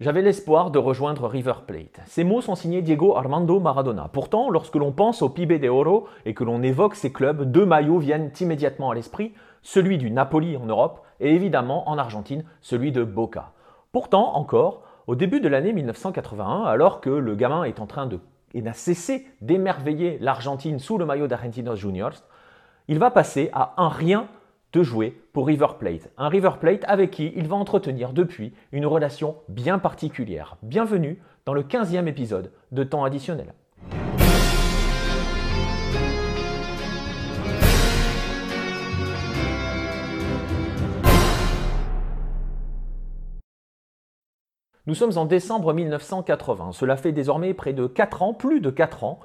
J'avais l'espoir de rejoindre River Plate. Ces mots sont signés Diego Armando Maradona. Pourtant, lorsque l'on pense au PIB de Oro et que l'on évoque ces clubs, deux maillots viennent immédiatement à l'esprit, celui du Napoli en Europe et évidemment en Argentine, celui de Boca. Pourtant, encore, au début de l'année 1981, alors que le gamin est en train de et n'a cessé d'émerveiller l'Argentine sous le maillot d'Argentinos Juniors, il va passer à un rien de jouer pour River Plate. Un River Plate avec qui il va entretenir depuis une relation bien particulière. Bienvenue dans le 15e épisode de Temps additionnel. Nous sommes en décembre 1980. Cela fait désormais près de 4 ans, plus de 4 ans,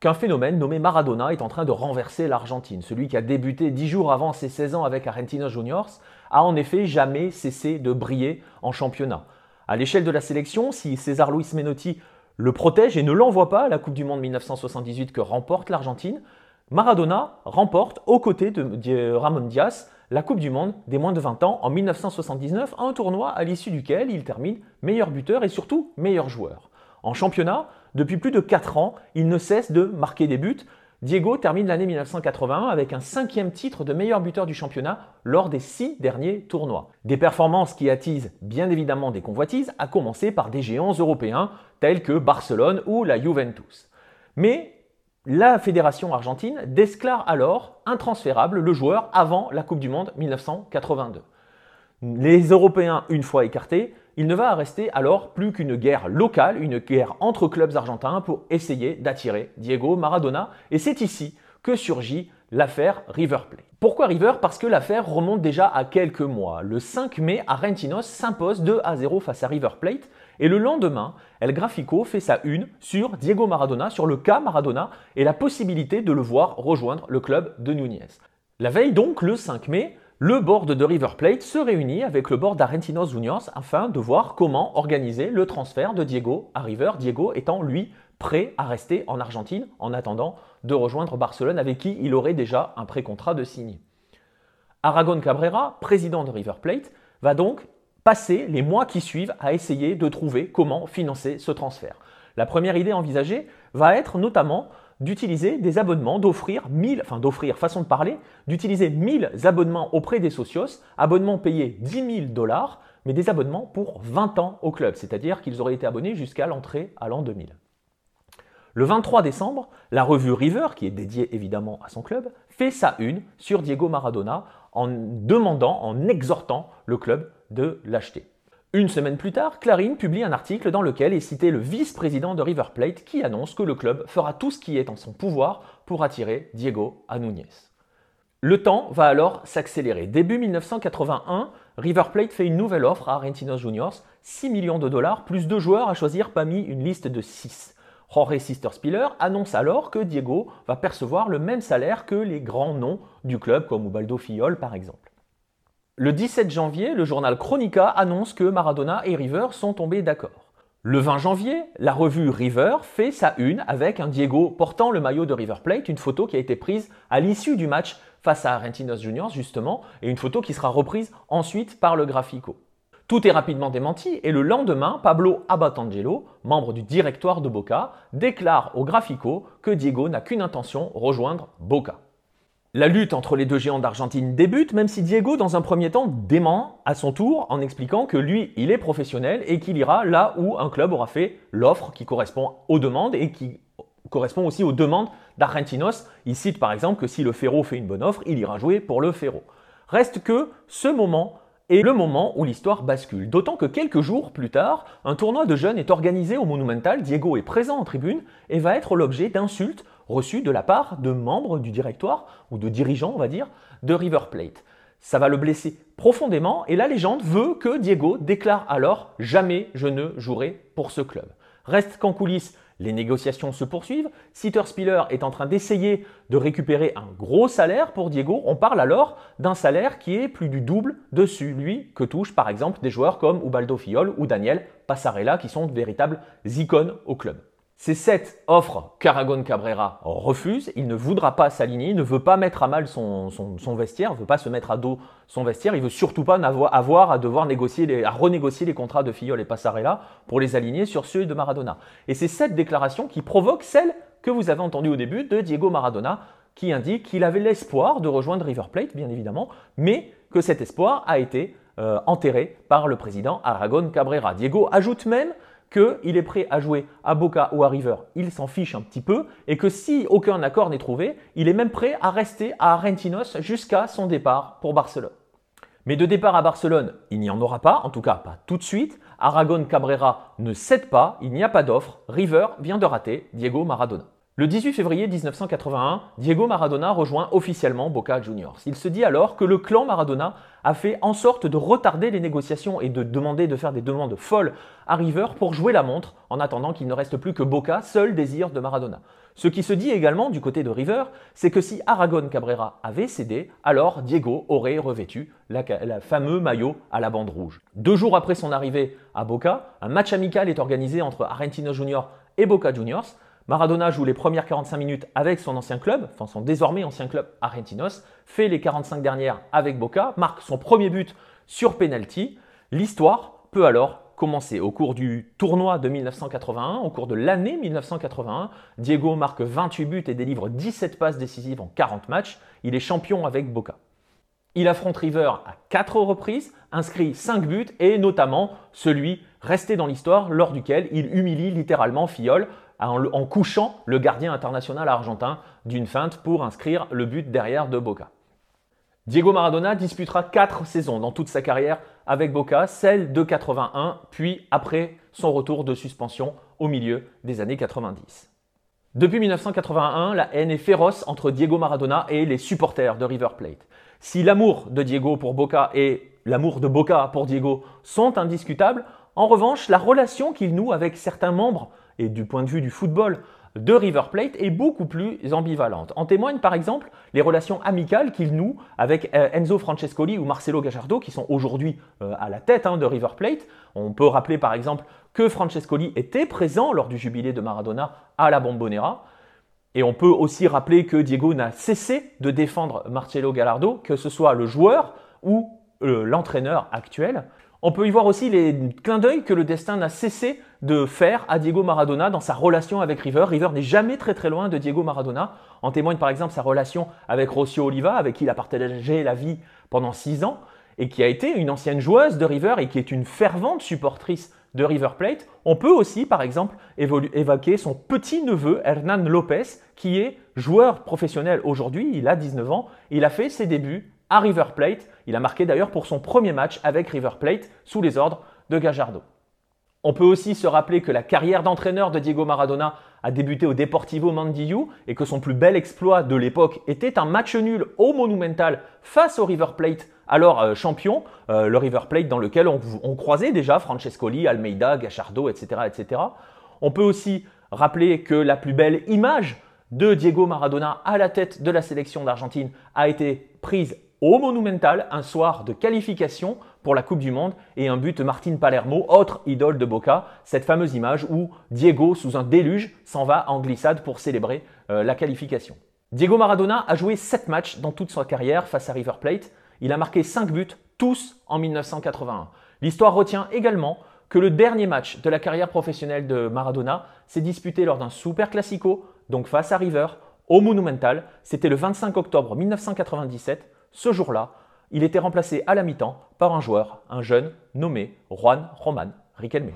qu'un phénomène nommé Maradona est en train de renverser l'Argentine. Celui qui a débuté dix jours avant ses 16 ans avec Argentinos Juniors a en effet jamais cessé de briller en championnat. À l'échelle de la sélection, si César Luis Menotti le protège et ne l'envoie pas à la Coupe du Monde 1978 que remporte l'Argentine, Maradona remporte aux côtés de Ramon Diaz la Coupe du Monde des moins de 20 ans en 1979, un tournoi à l'issue duquel il termine meilleur buteur et surtout meilleur joueur. En championnat, depuis plus de 4 ans, il ne cesse de marquer des buts. Diego termine l'année 1981 avec un cinquième titre de meilleur buteur du championnat lors des six derniers tournois. Des performances qui attisent bien évidemment des convoitises, à commencer par des géants européens tels que Barcelone ou la Juventus. Mais la fédération argentine déclare alors intransférable le joueur avant la Coupe du Monde 1982. Les Européens, une fois écartés, il ne va rester alors plus qu'une guerre locale, une guerre entre clubs argentins pour essayer d'attirer Diego Maradona. Et c'est ici que surgit l'affaire River Plate. Pourquoi River? Parce que l'affaire remonte déjà à quelques mois. Le 5 mai, Argentinos s'impose 2 à 0 face à River Plate. Et le lendemain, El Grafico fait sa une sur Diego Maradona, sur le cas Maradona et la possibilité de le voir rejoindre le club de Núñez. La veille donc, le 5 mai, le board de River Plate se réunit avec le board d'Argentinos Juniors afin de voir comment organiser le transfert de Diego à River, Diego étant lui prêt à rester en Argentine en attendant de rejoindre Barcelone avec qui il aurait déjà un pré-contrat de signer. Aragon Cabrera, président de River Plate, va donc passer les mois qui suivent à essayer de trouver comment financer ce transfert. La première idée envisagée va être notamment d'utiliser des abonnements, d'offrir 1000, enfin d'offrir, façon de parler, d'utiliser 1000 abonnements auprès des socios, abonnements payés 10 000 dollars, mais des abonnements pour 20 ans au club, c'est-à-dire qu'ils auraient été abonnés jusqu'à l'entrée à l'an 2000. Le 23 décembre, la revue River, qui est dédiée évidemment à son club, fait sa une sur Diego Maradona en demandant, en exhortant le club de l'acheter. Une semaine plus tard, Clarine publie un article dans lequel est cité le vice-président de River Plate qui annonce que le club fera tout ce qui est en son pouvoir pour attirer Diego a Núñez. Le temps va alors s'accélérer. Début 1981, River Plate fait une nouvelle offre à Argentinos Juniors, 6 millions de dollars plus deux joueurs à choisir parmi une liste de 6. Jorge Sister-Spiller annonce alors que Diego va percevoir le même salaire que les grands noms du club comme Ubaldo Fillol par exemple. Le 17 janvier, le journal Chronica annonce que Maradona et River sont tombés d'accord. Le 20 janvier, la revue River fait sa une avec un Diego portant le maillot de River Plate, une photo qui a été prise à l'issue du match face à Argentinos Juniors justement, et une photo qui sera reprise ensuite par le Grafico. Tout est rapidement démenti et le lendemain, Pablo Abatangelo, membre du directoire de Boca, déclare au Grafico que Diego n'a qu'une intention, rejoindre Boca. La lutte entre les deux géants d'Argentine débute, même si Diego, dans un premier temps, dément à son tour en expliquant que lui, il est professionnel et qu'il ira là où un club aura fait l'offre qui correspond aux demandes et qui correspond aussi aux demandes d'Argentinos. Il cite par exemple que si le Ferro fait une bonne offre, il ira jouer pour le Ferro. Reste que ce moment est le moment où l'histoire bascule. D'autant que quelques jours plus tard, un tournoi de jeunes est organisé au Monumental, Diego est présent en tribune et va être l'objet d'insultes reçu de la part de membres du directoire, ou de dirigeants, on va dire, de River Plate. Ça va le blesser profondément, et la légende veut que Diego déclare alors Jamais je ne jouerai pour ce club. Reste qu'en coulisses, les négociations se poursuivent. Sitter Spiller est en train d'essayer de récupérer un gros salaire pour Diego. On parle alors d'un salaire qui est plus du double de celui que touchent par exemple des joueurs comme Ubaldo Fiol ou Daniel Passarella qui sont de véritables icônes au club. Ces sept offres qu'Aragon Cabrera refuse. Il ne voudra pas s'aligner, il ne veut pas mettre à mal son, vestiaire, il ne veut pas se mettre à dos son vestiaire, il veut surtout pas avoir, à devoir renégocier les contrats de Fillol et Passarella pour les aligner sur ceux de Maradona. Et c'est cette déclaration qui provoque celle que vous avez entendue au début de Diego Maradona, qui indique qu'il avait l'espoir de rejoindre River Plate, bien évidemment, mais que cet espoir a été euh, enterré par le président Aragon Cabrera. Diego ajoute même qu'il est prêt à jouer à Boca ou à River, il s'en fiche un petit peu, et que si aucun accord n'est trouvé, il est même prêt à rester à Argentinos jusqu'à son départ pour Barcelone. Mais de départ à Barcelone, il n'y en aura pas, en tout cas pas tout de suite. Aragon Cabrera ne cède pas, il n'y a pas d'offre. River vient de rater Diego Maradona. Le 18 février 1981, Diego Maradona rejoint officiellement Boca Juniors. Il se dit alors que le clan Maradona a fait en sorte de retarder les négociations et de demander de faire des demandes folles à River pour jouer la montre en attendant qu'il ne reste plus que Boca, seul désir de Maradona. Ce qui se dit également du côté de River, c'est que si Aragon Cabrera avait cédé, alors Diego aurait revêtu la, fameux maillot à la bande rouge. Deux jours après son arrivée à Boca, un match amical est organisé entre Argentino Junior et Boca Juniors. Maradona joue les premières 45 minutes avec son ancien club, enfin son désormais ancien club Argentinos, fait les 45 dernières avec Boca, marque son premier but sur penalty. L'histoire peut alors commencer. Au cours du tournoi de 1981, au cours de l'année 1981, Diego marque 28 buts et délivre 17 passes décisives en 40 matchs. Il est champion avec Boca. Il affronte River à 4 reprises, inscrit 5 buts et notamment celui resté dans l'histoire lors duquel il humilie littéralement Fiol en, couchant le gardien international argentin d'une feinte pour inscrire le but derrière de Boca. Diego Maradona disputera 4 saisons dans toute sa carrière avec Boca, celle de 81, puis après son retour de suspension au milieu des années 90. Depuis 1981, la haine est féroce entre Diego Maradona et les supporters de River Plate. Si l'amour de Diego pour Boca et l'amour de Boca pour Diego sont indiscutables, en revanche, la relation qu'il noue avec certains membres et du point de vue du football de River Plate est beaucoup plus ambivalente. En témoignent par exemple les relations amicales qu'il noue avec euh, Enzo Francescoli ou Marcelo Gajardo qui sont aujourd'hui euh, à la tête hein, de River Plate. On peut rappeler par exemple que Francescoli était présent lors du jubilé de Maradona à la Bombonera. Et on peut aussi rappeler que Diego n'a cessé de défendre Marcelo Gallardo, que ce soit le joueur ou euh, l'entraîneur actuel. On peut y voir aussi les clins d'œil que le destin n'a cessé de faire à Diego Maradona dans sa relation avec River. River n'est jamais très très loin de Diego Maradona. En témoigne par exemple sa relation avec Rocio Oliva, avec qui il a partagé la vie pendant six ans, et qui a été une ancienne joueuse de River et qui est une fervente supportrice de River Plate. On peut aussi par exemple évoquer son petit-neveu Hernan Lopez, qui est joueur professionnel aujourd'hui, il a 19 ans, il a fait ses débuts à River Plate. Il a marqué d'ailleurs pour son premier match avec River Plate sous les ordres de Gajardo. On peut aussi se rappeler que la carrière d'entraîneur de Diego Maradona a débuté au Deportivo Mandillou et que son plus bel exploit de l'époque était un match nul au Monumental face au River Plate, alors euh, champion, euh, le River Plate dans lequel on, on, croisait déjà Francescoli, Almeida, Gachardo, etc., etc. On peut aussi rappeler que la plus belle image de Diego Maradona à la tête de la sélection d'Argentine a été prise au Monumental un soir de qualification pour la Coupe du Monde et un but de Martin Palermo, autre idole de Boca, cette fameuse image où Diego, sous un déluge, s'en va en glissade pour célébrer euh, la qualification. Diego Maradona a joué 7 matchs dans toute sa carrière face à River Plate. Il a marqué 5 buts, tous en 1981. L'histoire retient également que le dernier match de la carrière professionnelle de Maradona s'est disputé lors d'un Super Classico, donc face à River, au Monumental. C'était le 25 octobre 1997 ce jour-là, il était remplacé à la mi-temps par un joueur, un jeune nommé Juan Roman Riquelme.